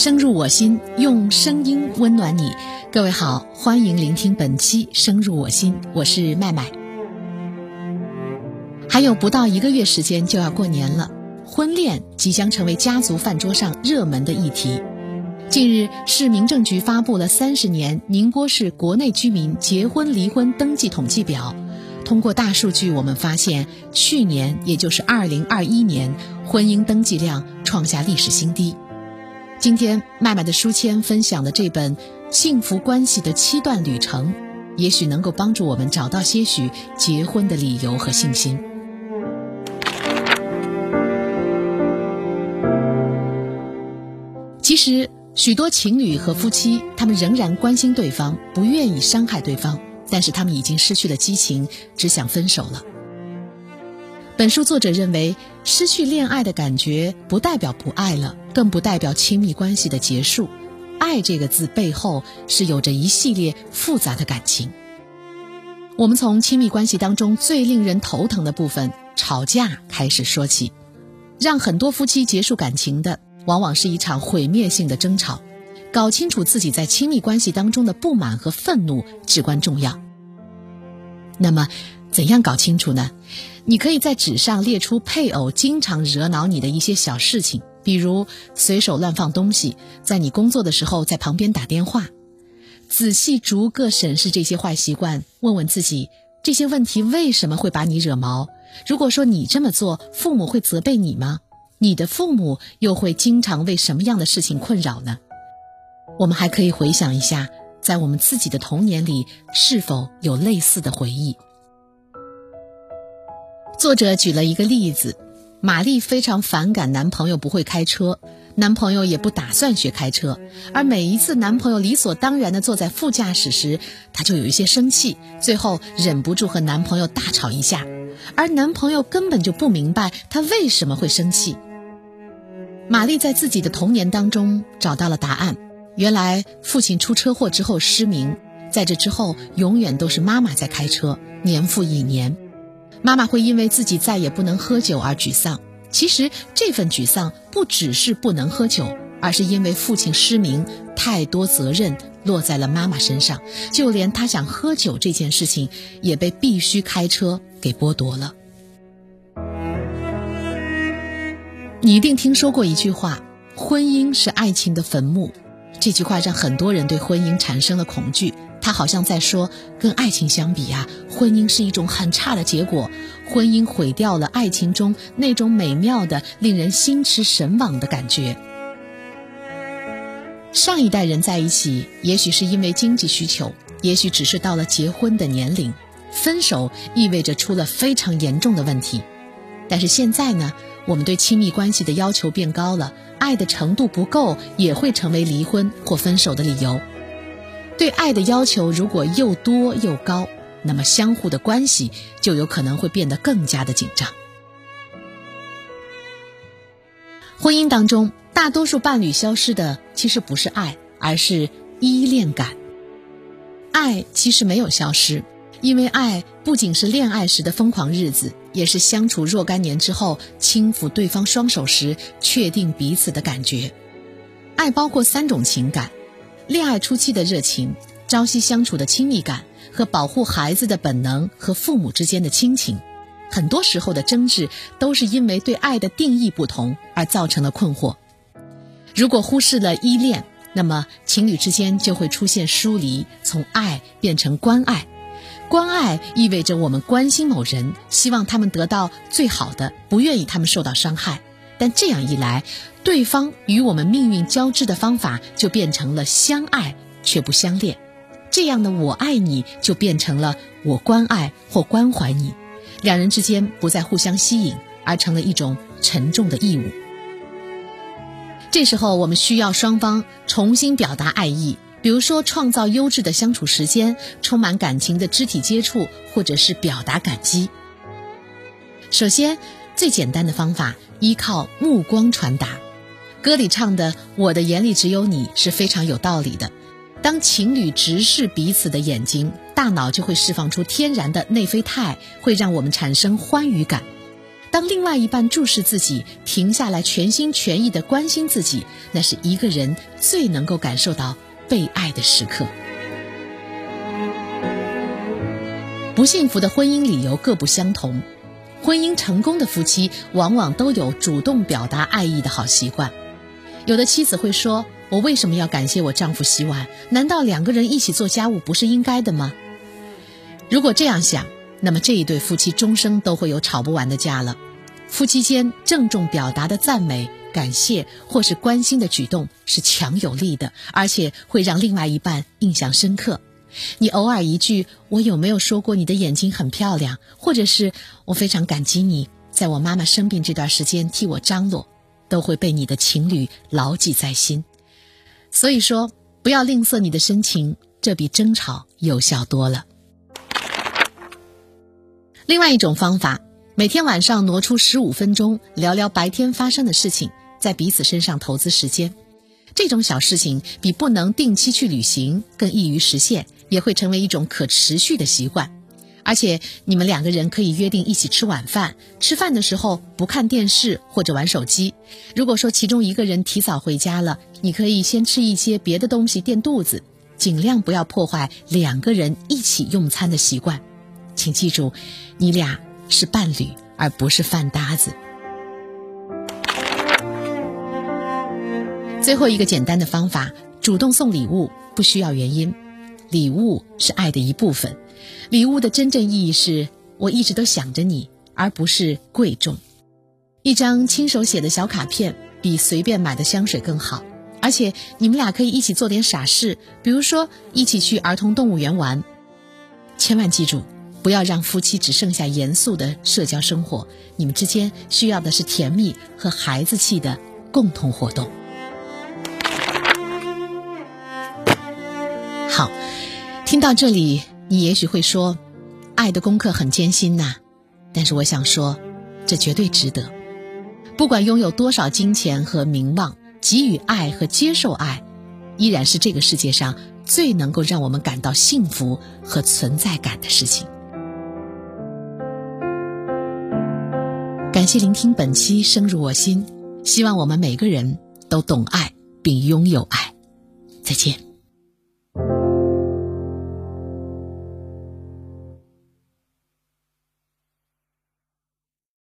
声入我心，用声音温暖你。各位好，欢迎聆听本期《声入我心》，我是麦麦。还有不到一个月时间就要过年了，婚恋即将成为家族饭桌上热门的议题。近日，市民政局发布了三十年宁波市国内居民结婚离婚登记统计表。通过大数据，我们发现去年，也就是二零二一年，婚姻登记量创下历史新低。今天，麦麦的书签分享的这本《幸福关系的七段旅程》，也许能够帮助我们找到些许结婚的理由和信心。其实，许多情侣和夫妻，他们仍然关心对方，不愿意伤害对方。但是他们已经失去了激情，只想分手了。本书作者认为，失去恋爱的感觉不代表不爱了，更不代表亲密关系的结束。爱这个字背后是有着一系列复杂的感情。我们从亲密关系当中最令人头疼的部分——吵架开始说起。让很多夫妻结束感情的，往往是一场毁灭性的争吵。搞清楚自己在亲密关系当中的不满和愤怒至关重要。那么，怎样搞清楚呢？你可以在纸上列出配偶经常惹恼你的一些小事情，比如随手乱放东西，在你工作的时候在旁边打电话。仔细逐个审视这些坏习惯，问问自己这些问题为什么会把你惹毛？如果说你这么做，父母会责备你吗？你的父母又会经常为什么样的事情困扰呢？我们还可以回想一下，在我们自己的童年里，是否有类似的回忆？作者举了一个例子：玛丽非常反感男朋友不会开车，男朋友也不打算学开车，而每一次男朋友理所当然的坐在副驾驶时，她就有一些生气，最后忍不住和男朋友大吵一架，而男朋友根本就不明白她为什么会生气。玛丽在自己的童年当中找到了答案。原来父亲出车祸之后失明，在这之后永远都是妈妈在开车，年复一年，妈妈会因为自己再也不能喝酒而沮丧。其实这份沮丧不只是不能喝酒，而是因为父亲失明，太多责任落在了妈妈身上，就连她想喝酒这件事情也被必须开车给剥夺了。你一定听说过一句话：婚姻是爱情的坟墓。这句话让很多人对婚姻产生了恐惧，他好像在说，跟爱情相比啊，婚姻是一种很差的结果，婚姻毁掉了爱情中那种美妙的、令人心驰神往的感觉。上一代人在一起，也许是因为经济需求，也许只是到了结婚的年龄，分手意味着出了非常严重的问题。但是现在呢，我们对亲密关系的要求变高了。爱的程度不够，也会成为离婚或分手的理由。对爱的要求如果又多又高，那么相互的关系就有可能会变得更加的紧张。婚姻当中，大多数伴侣消失的其实不是爱，而是依恋感。爱其实没有消失。因为爱不仅是恋爱时的疯狂日子，也是相处若干年之后轻抚对方双手时确定彼此的感觉。爱包括三种情感：恋爱初期的热情、朝夕相处的亲密感和保护孩子的本能和父母之间的亲情。很多时候的争执都是因为对爱的定义不同而造成了困惑。如果忽视了依恋，那么情侣之间就会出现疏离，从爱变成关爱。关爱意味着我们关心某人，希望他们得到最好的，不愿意他们受到伤害。但这样一来，对方与我们命运交织的方法就变成了相爱却不相恋。这样的“我爱你”就变成了我关爱或关怀你，两人之间不再互相吸引，而成了一种沉重的义务。这时候，我们需要双方重新表达爱意。比如说，创造优质的相处时间，充满感情的肢体接触，或者是表达感激。首先，最简单的方法，依靠目光传达。歌里唱的“我的眼里只有你”是非常有道理的。当情侣直视彼此的眼睛，大脑就会释放出天然的内啡肽，会让我们产生欢愉感。当另外一半注视自己，停下来全心全意的关心自己，那是一个人最能够感受到被爱的时刻。不幸福的婚姻理由各不相同，婚姻成功的夫妻往往都有主动表达爱意的好习惯。有的妻子会说：“我为什么要感谢我丈夫洗碗？难道两个人一起做家务不是应该的吗？”如果这样想，那么这一对夫妻终生都会有吵不完的架了。夫妻间郑重表达的赞美、感谢或是关心的举动是强有力的，而且会让另外一半印象深刻。你偶尔一句“我有没有说过你的眼睛很漂亮”，或者是我非常感激你在我妈妈生病这段时间替我张罗，都会被你的情侣牢记在心。所以说，不要吝啬你的深情，这比争吵有效多了。另外一种方法，每天晚上挪出十五分钟聊聊白天发生的事情，在彼此身上投资时间。这种小事情比不能定期去旅行更易于实现，也会成为一种可持续的习惯。而且你们两个人可以约定一起吃晚饭，吃饭的时候不看电视或者玩手机。如果说其中一个人提早回家了，你可以先吃一些别的东西垫肚子，尽量不要破坏两个人一起用餐的习惯。请记住，你俩是伴侣，而不是饭搭子。最后一个简单的方法，主动送礼物，不需要原因，礼物是爱的一部分。礼物的真正意义是我一直都想着你，而不是贵重。一张亲手写的小卡片比随便买的香水更好，而且你们俩可以一起做点傻事，比如说一起去儿童动物园玩。千万记住。不要让夫妻只剩下严肃的社交生活，你们之间需要的是甜蜜和孩子气的共同活动。听到这里，你也许会说，爱的功课很艰辛呐，但是我想说，这绝对值得。不管拥有多少金钱和名望，给予爱和接受爱，依然是这个世界上最能够让我们感到幸福和存在感的事情。感谢聆听本期《深入我心》，希望我们每个人都懂爱并拥有爱。再见。